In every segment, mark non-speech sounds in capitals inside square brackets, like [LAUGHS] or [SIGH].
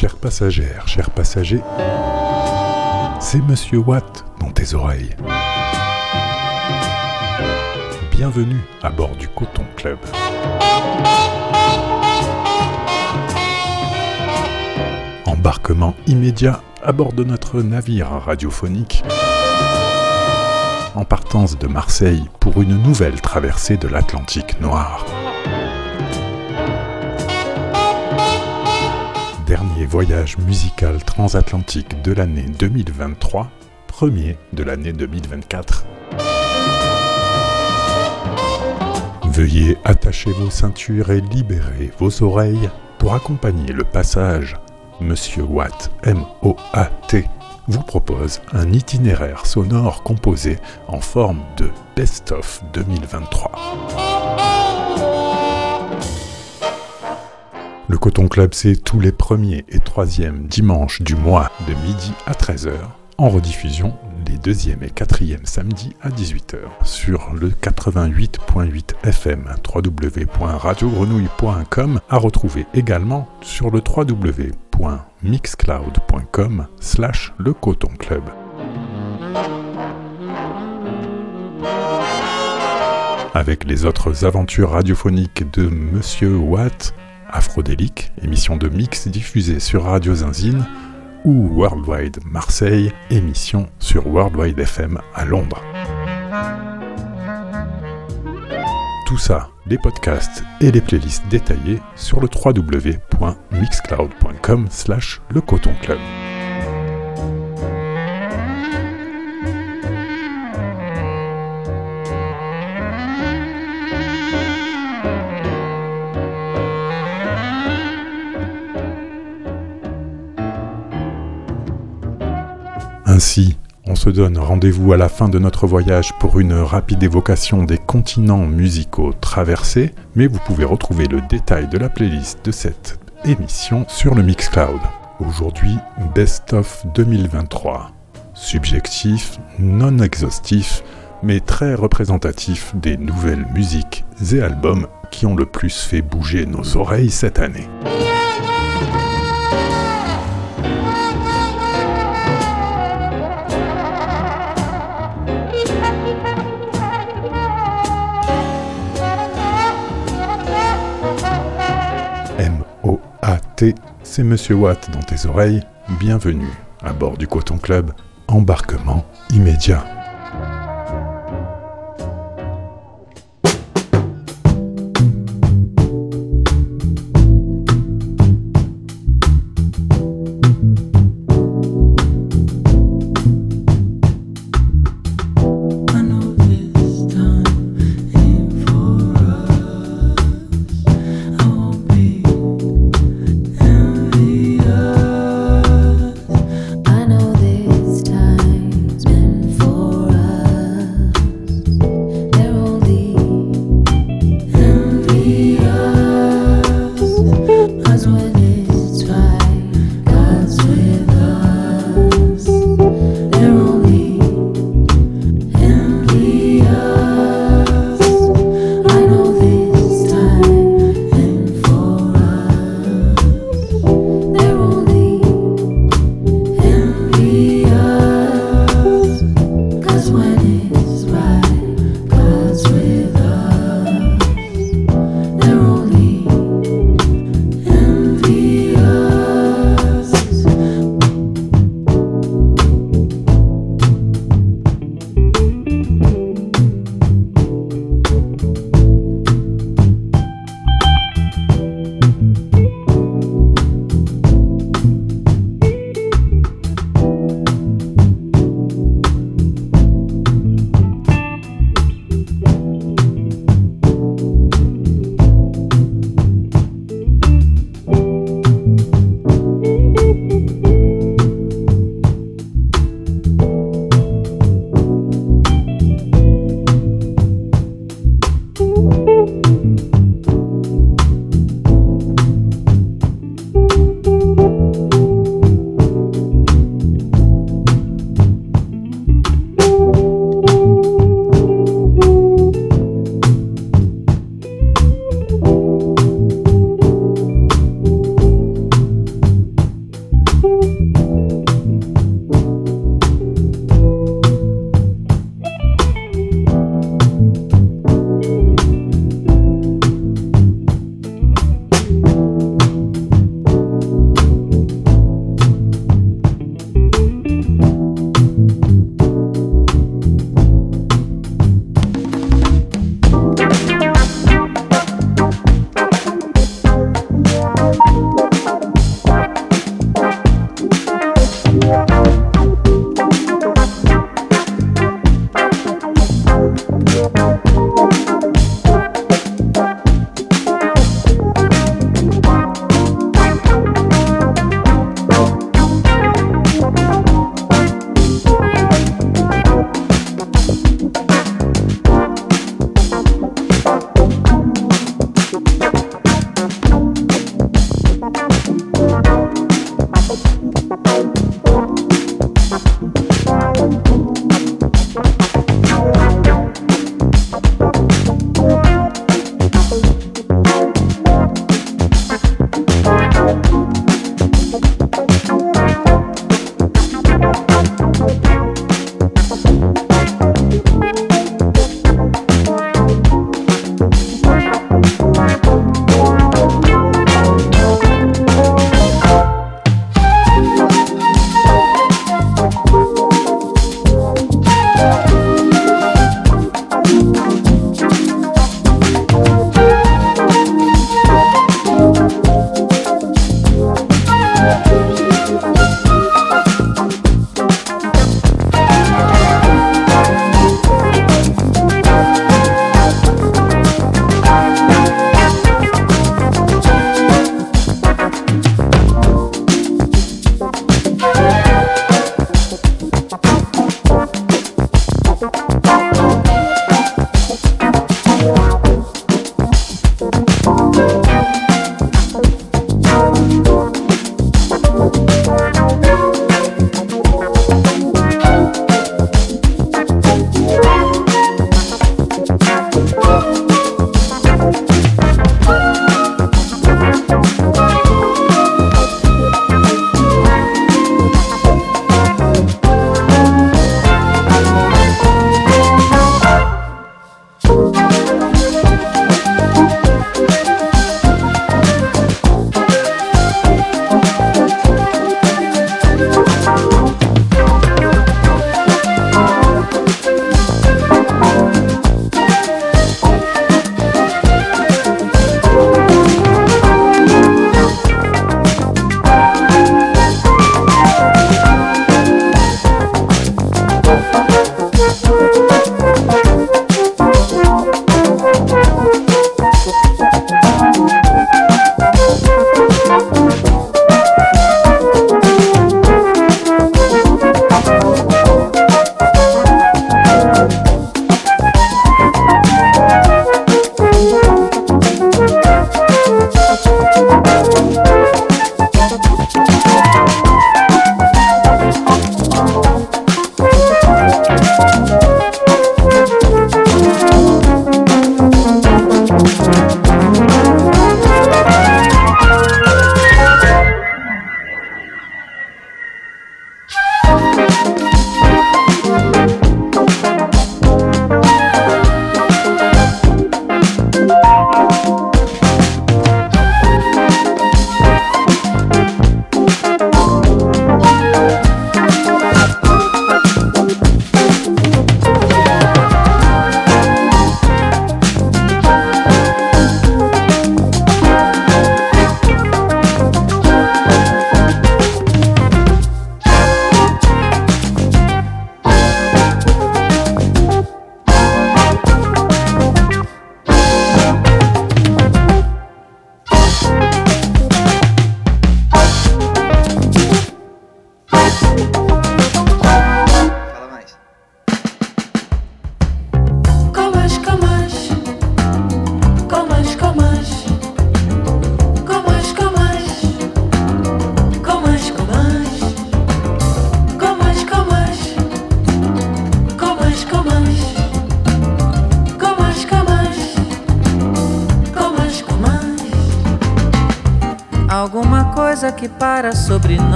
Chères passagères, chers passagers, c'est Monsieur Watt dans tes oreilles. Bienvenue à bord du Coton Club. Embarquement immédiat à bord de notre navire radiophonique en partance de Marseille pour une nouvelle traversée de l'Atlantique noir. Dernier voyage musical transatlantique de l'année 2023, premier de l'année 2024. Veuillez attacher vos ceintures et libérer vos oreilles pour accompagner le passage. Monsieur Watt, M-O-A-T, vous propose un itinéraire sonore composé en forme de Best-of 2023. Le Coton Club, c'est tous les premiers et troisièmes dimanches du mois de midi à 13h, en rediffusion les deuxième et quatrième samedis à 18h sur le 88.8 FM www.radiogrenouille.com à retrouver également sur le www.mixcloud.com slash le coton club. Avec les autres aventures radiophoniques de Monsieur Watt, Afrodélique, émission de mix diffusée sur Radio Zinzine, ou Worldwide Marseille, émission sur Worldwide FM à Londres. Tout ça, les podcasts et les playlists détaillées sur le www.mixcloud.com slash le coton club. Ainsi, on se donne rendez-vous à la fin de notre voyage pour une rapide évocation des continents musicaux traversés, mais vous pouvez retrouver le détail de la playlist de cette émission sur le Mixcloud. Aujourd'hui, Best of 2023. Subjectif, non exhaustif, mais très représentatif des nouvelles musiques et albums qui ont le plus fait bouger nos oreilles cette année. C'est Monsieur Watt dans tes oreilles. Bienvenue à bord du Coton Club. Embarquement immédiat. twice.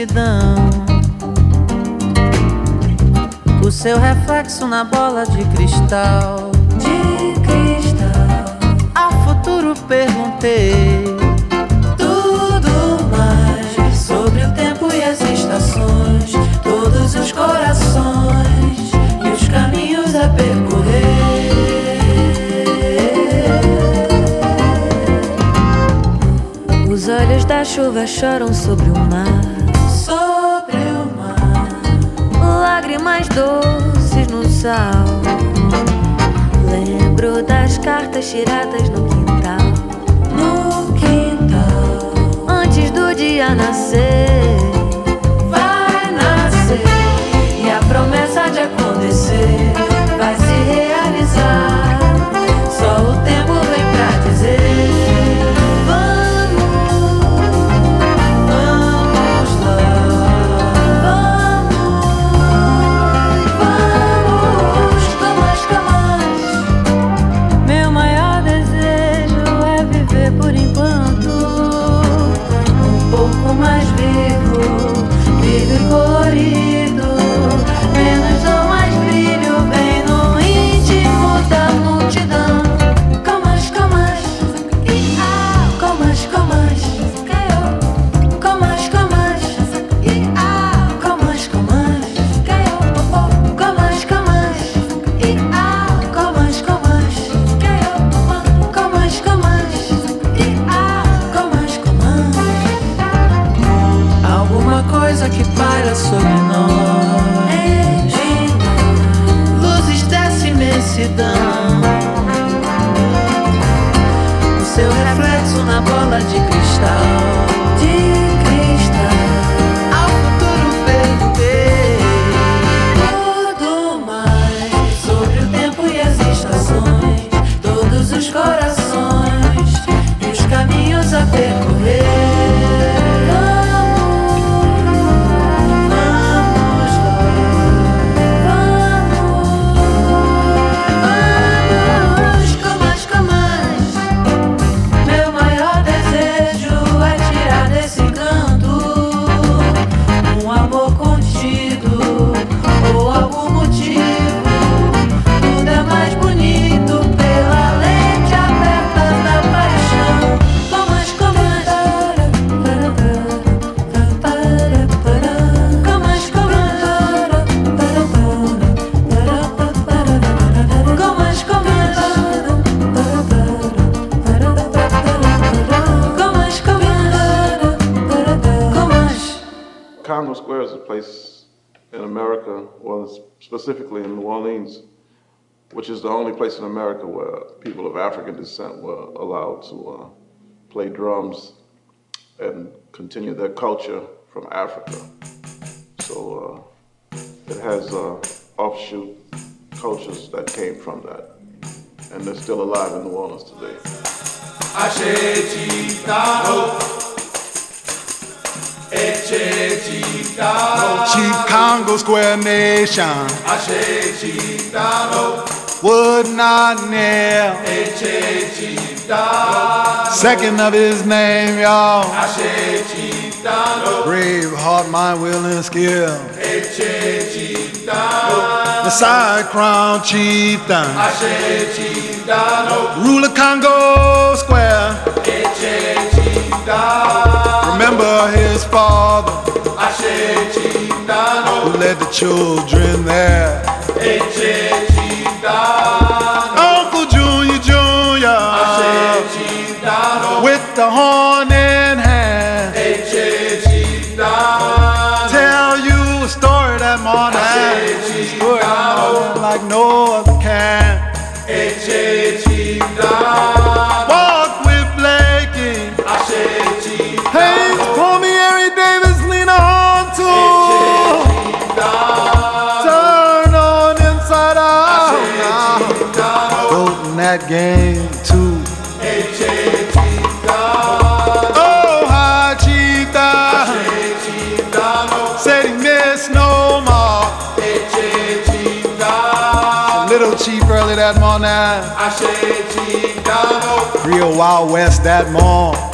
Imensidão. O seu reflexo na bola de cristal. De cristal. Ao futuro perguntei. Tudo mais sobre o tempo e as estações. Todos os corações e os caminhos a percorrer. Os olhos da chuva choram sobre o mar. Doces no sal. Lembro das cartas tiradas no quintal. No quintal. Antes do dia nascer. Place in America where people of African descent were allowed to uh, play drums and continue their culture from Africa. So uh, it has uh, offshoot cultures that came from that, and they're still alive in New Orleans today. Chicano. Chicago Square Nation. Ashe Chicano. Would not nail. Eche Chicano. Second of his name, y'all. Ashe Chicano. Brave heart, mind, will, and skill. Eche The side crown chieftain. Ashe Chicano. Ruler Congo Square. Remember his father who led the children there. Real Wild West that morning.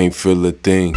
Can't feel a thing.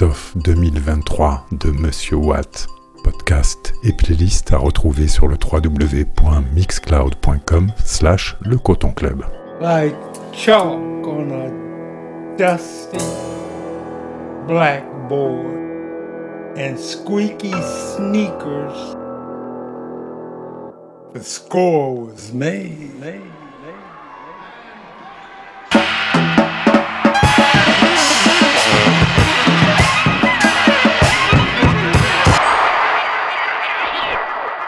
Best-of 2023 de Monsieur Watt. Podcast et playlist à retrouver sur le www.mixcloud.com slash le Coton Club. like chalk on a dusty blackboard and squeaky sneakers. The score was made. made,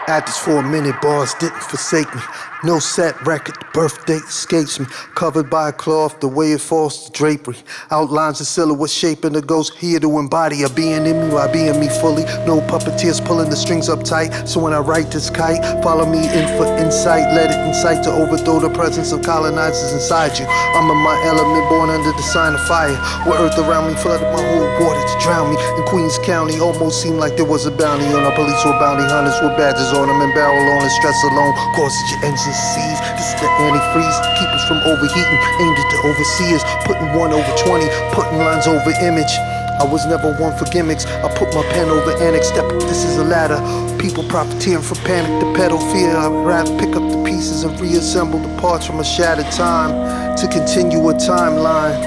Actors for a minute, bars didn't forsake me. No set record, the birth date escapes me. Covered by a cloth, the way it falls to drapery. Outlines a silhouette shaping the ghost here to embody a being in me by being me fully. No puppeteers pulling the strings up tight. So when I write this kite, follow me in for insight. Let it incite to overthrow the presence of colonizers inside you. I'm in my element, born under the sign of fire. Where earth around me flooded my whole water to drown me. In Queens County, almost seemed like there was a bounty on our police were bounty hunters with badges on them and barrel on and stress alone causes your engines to seize. This is the antifreeze to keep us from overheating. Aimed at the overseers, putting one over 20, putting lines over image. I was never one for gimmicks. I put my pen over annex. Step, this is a ladder. People profiteering from panic to pedal fear. I'd pick up the pieces and reassemble the parts from a shattered time to continue a timeline.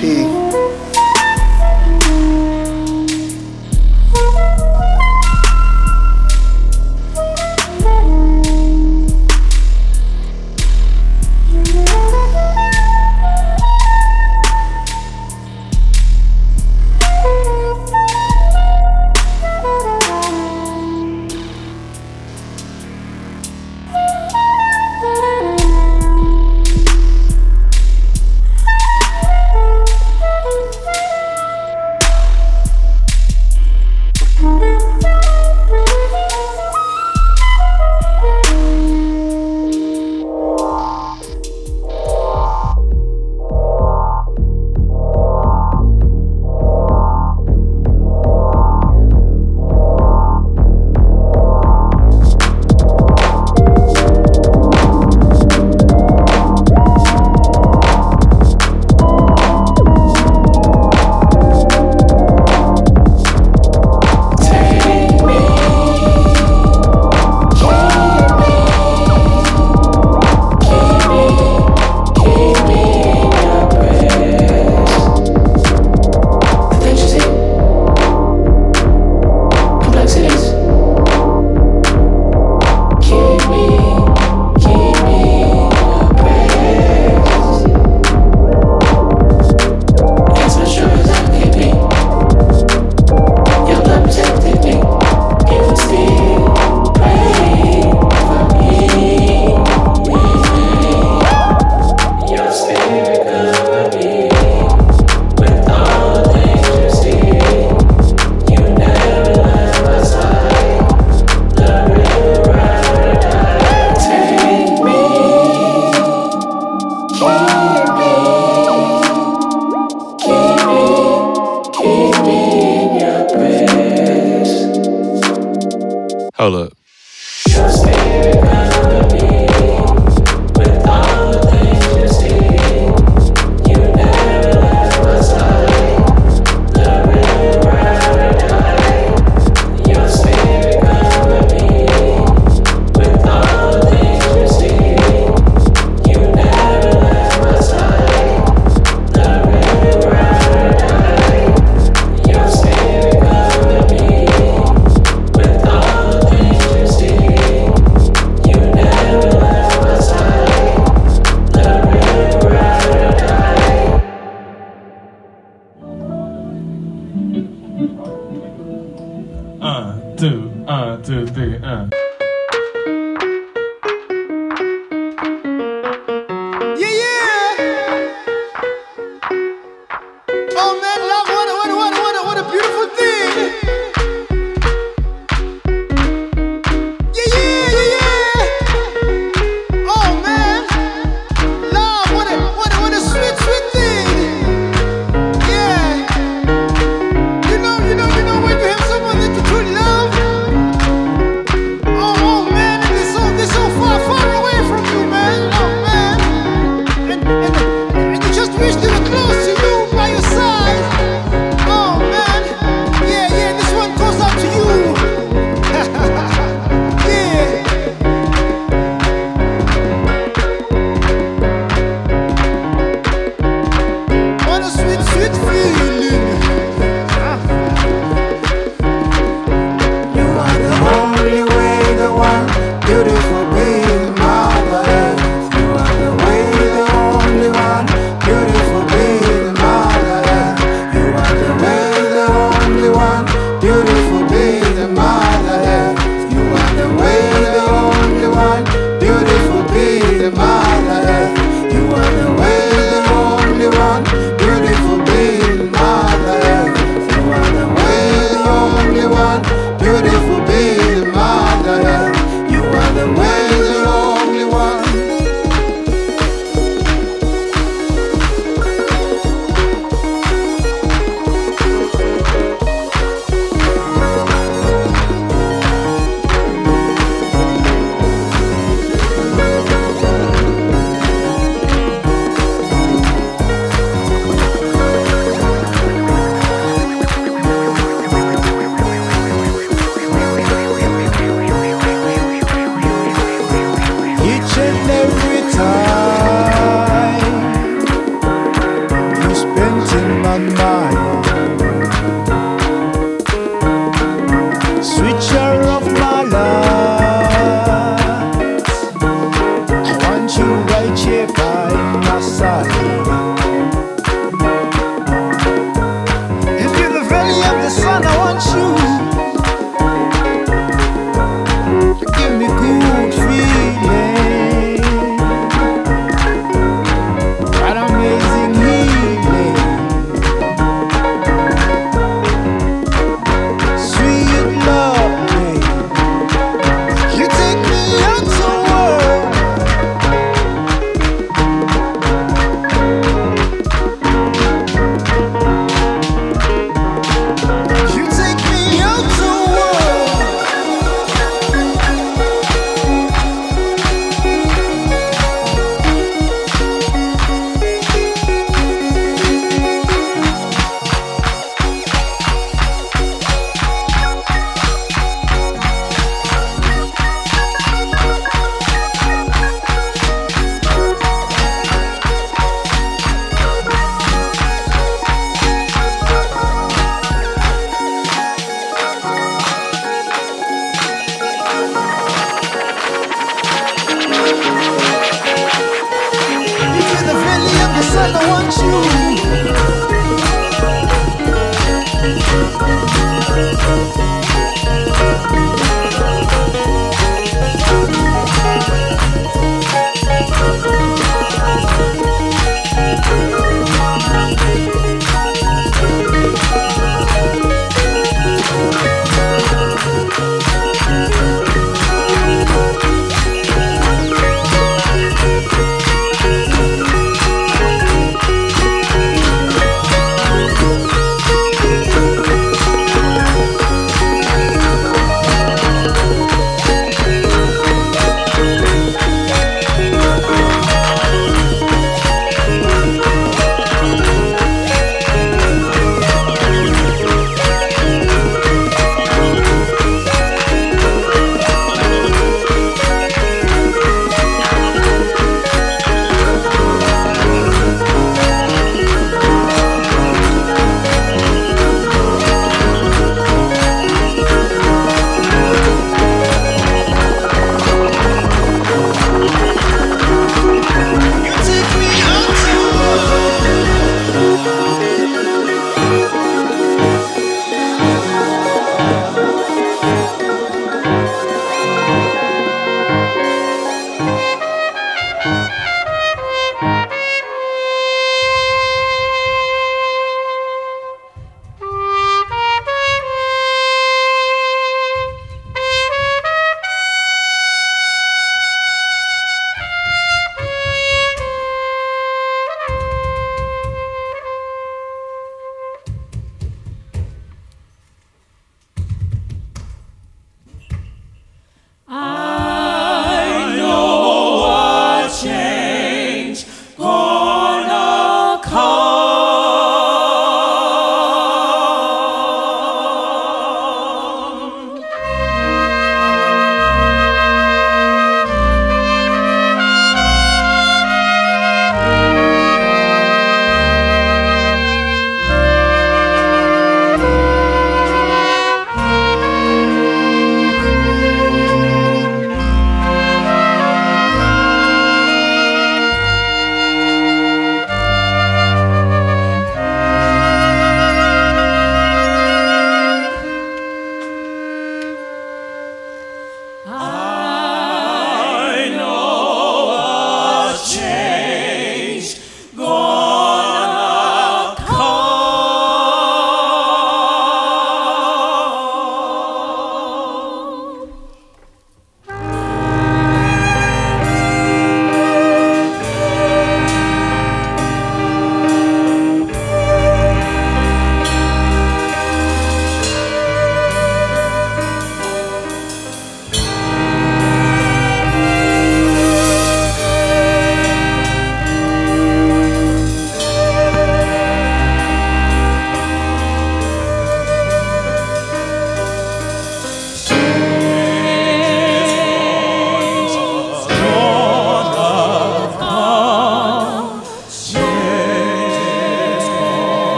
P.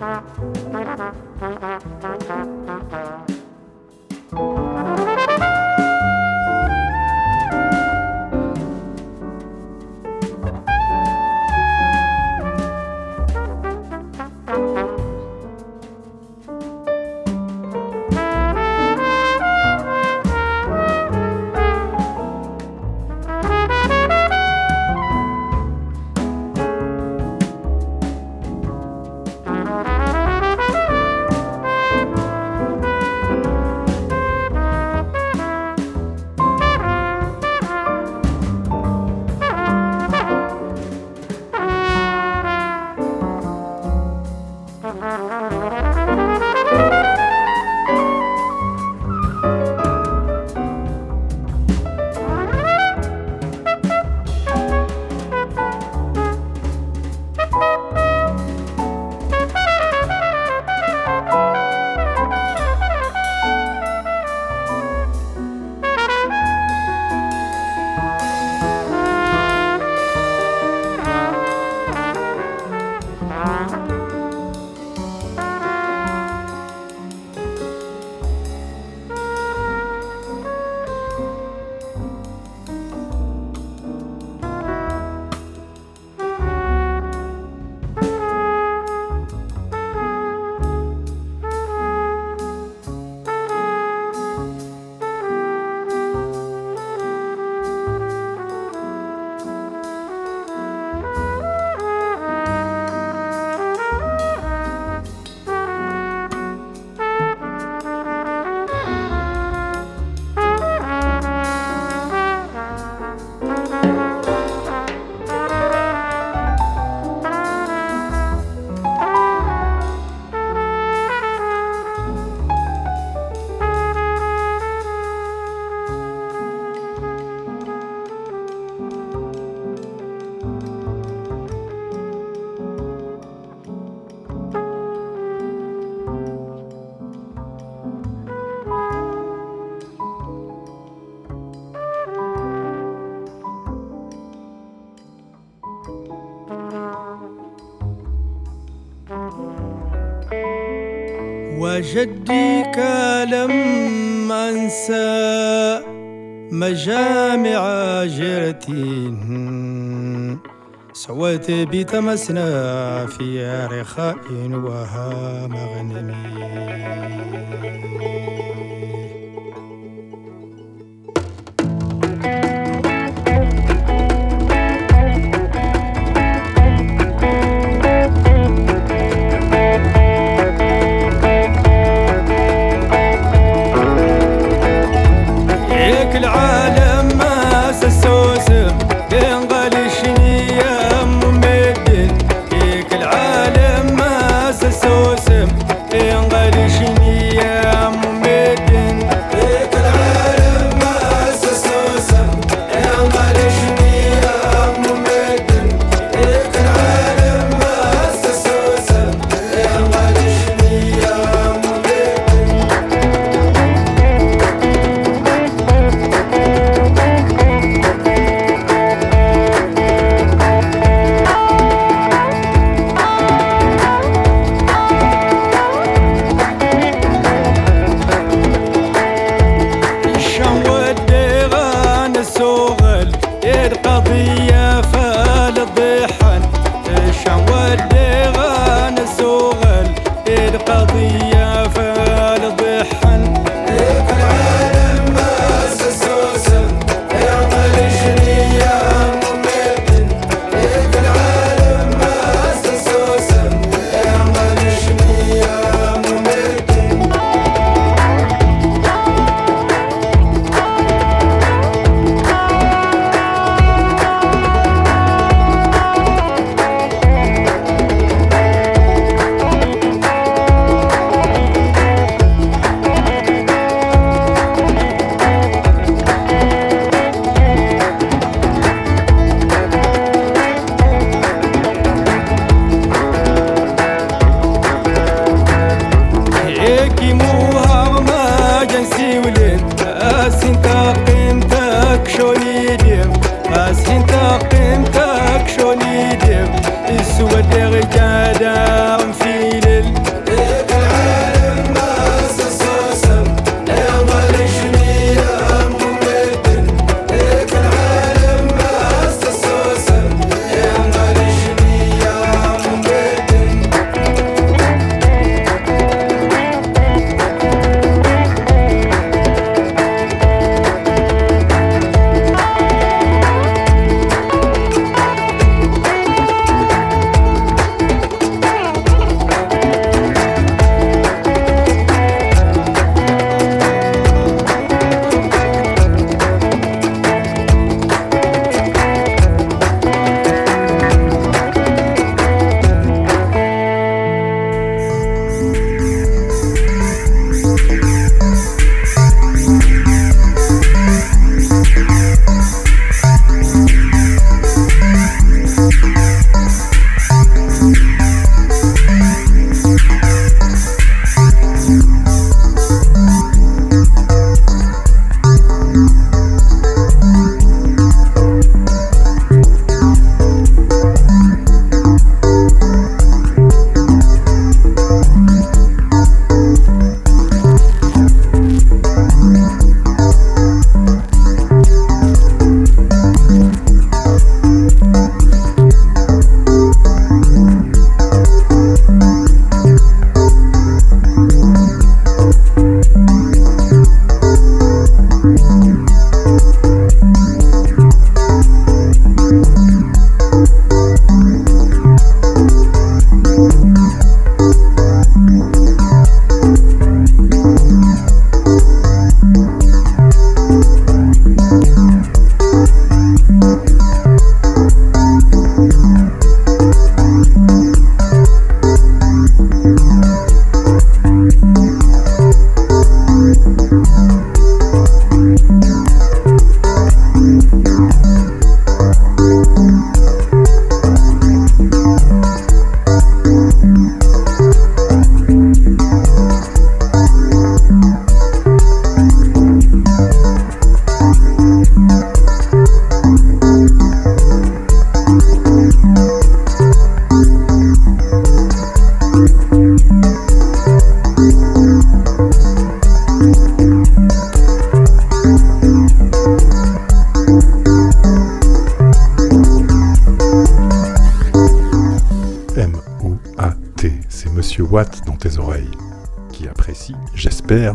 Thank you. جديك لم أنسى مجامع جرتي سوت بتمسنا في رخاء وها مغنمين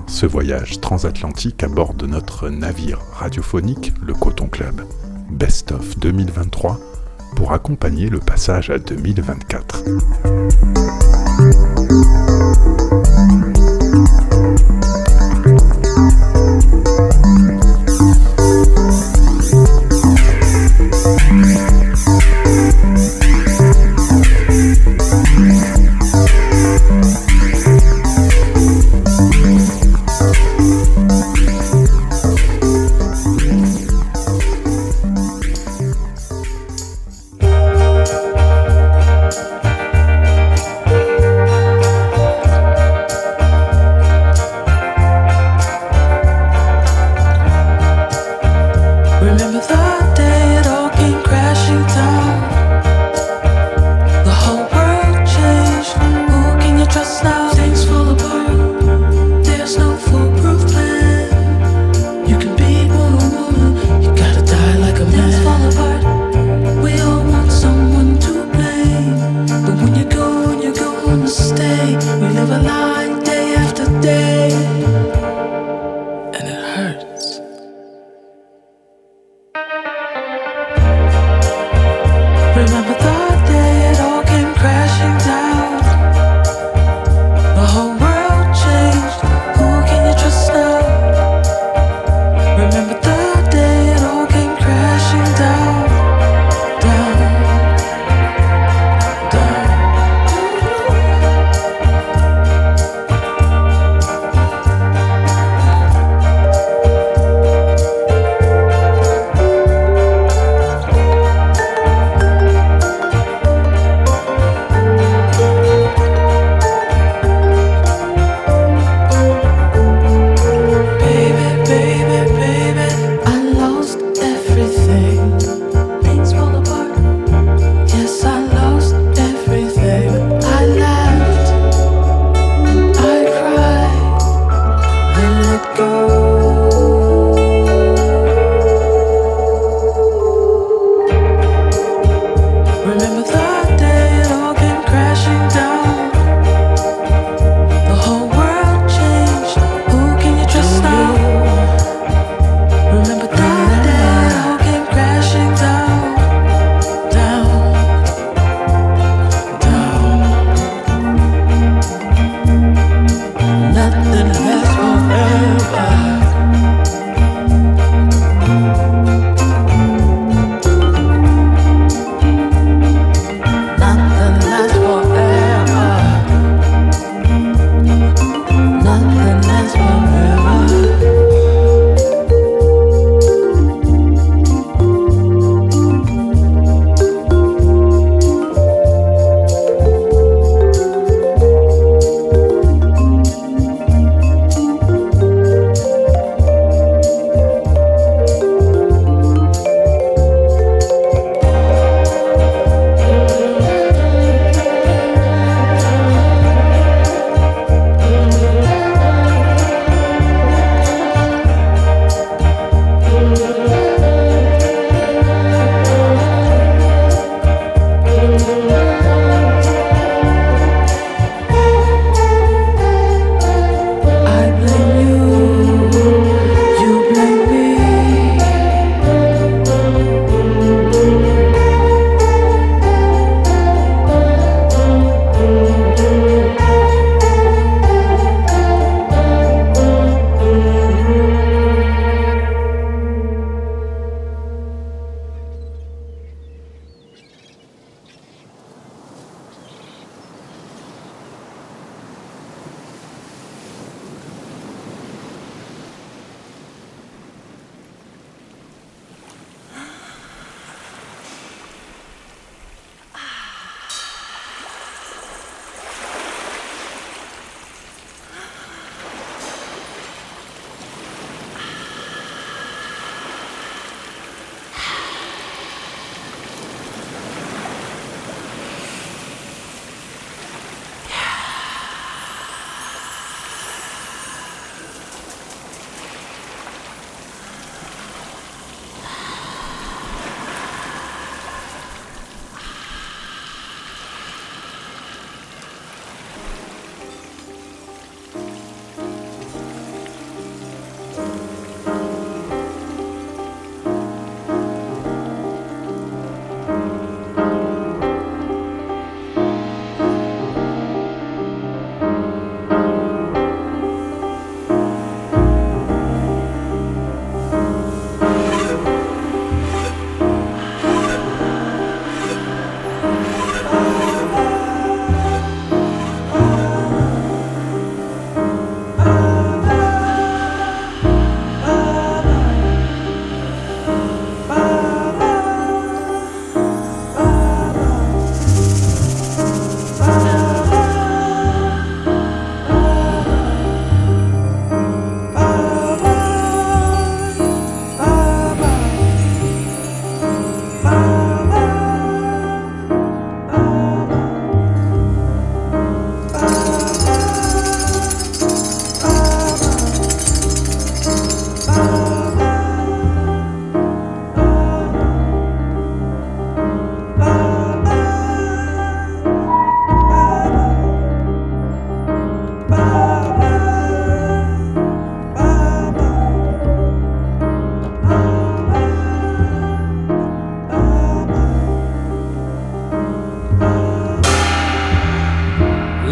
ce voyage transatlantique à bord de notre navire radiophonique, le Coton Club. Best of 2023 pour accompagner le passage à 2024.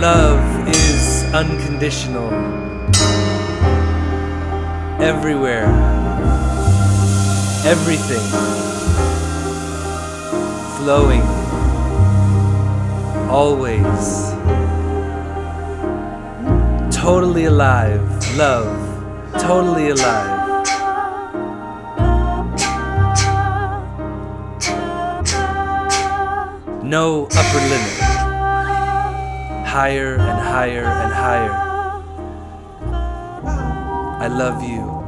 love is unconditional everywhere, everything flowing always. Totally alive, love, totally alive. No upper limit higher and higher and higher. I love you.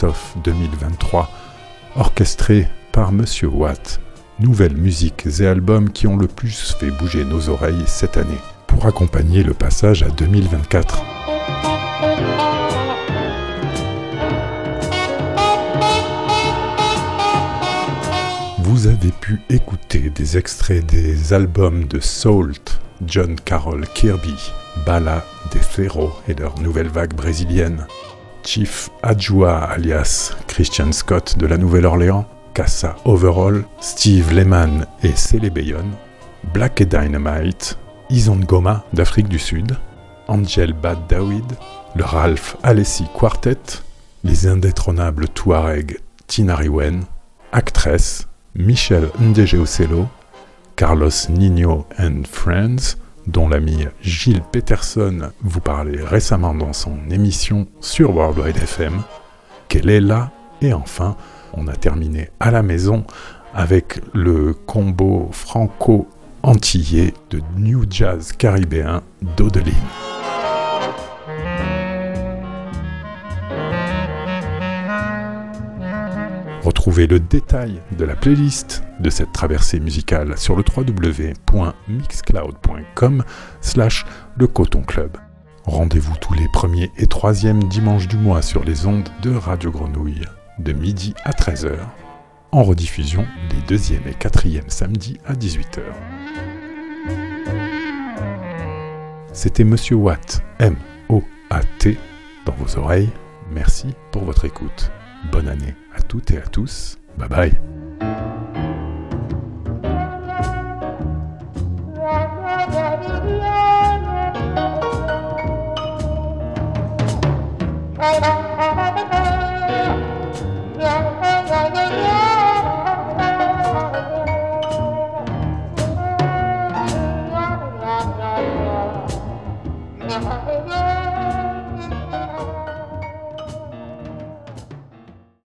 Best of 2023, orchestré par Monsieur Watt. Nouvelles musiques et albums qui ont le plus fait bouger nos oreilles cette année, pour accompagner le passage à 2024. Vous avez pu écouter des extraits des albums de Salt, John Carroll Kirby, Bala de Ferro et leur nouvelle vague brésilienne, Chief Adjoa alias Christian Scott de la Nouvelle-Orléans, Casa Overall, Steve Lehman et Cele Bayonne, Black Dynamite, Izongoma d'Afrique du Sud, Angel Bad Dawid, le Ralph Alessi Quartet, les indétrônables Touareg Tinariwen, Actress, Michel Ndegeoselo, Carlos Nino and Friends, dont l'ami Gilles Peterson vous parlait récemment dans son émission sur Worldwide FM, Kelela, et enfin, on a terminé à la maison avec le combo franco-antillais de New Jazz caribéen d'Odeline. Retrouvez le détail de la playlist de cette traversée musicale sur le www.mixcloud.com slash le Coton Club. Rendez-vous tous les premiers et troisièmes dimanches du mois sur les ondes de Radio Grenouille, de midi à 13h, en rediffusion les deuxième et quatrième samedis à 18h. C'était Monsieur Watt, M-O-A-T, dans vos oreilles. Merci pour votre écoute. Bonne année à toutes et à tous. Bye bye. [LAUGHS]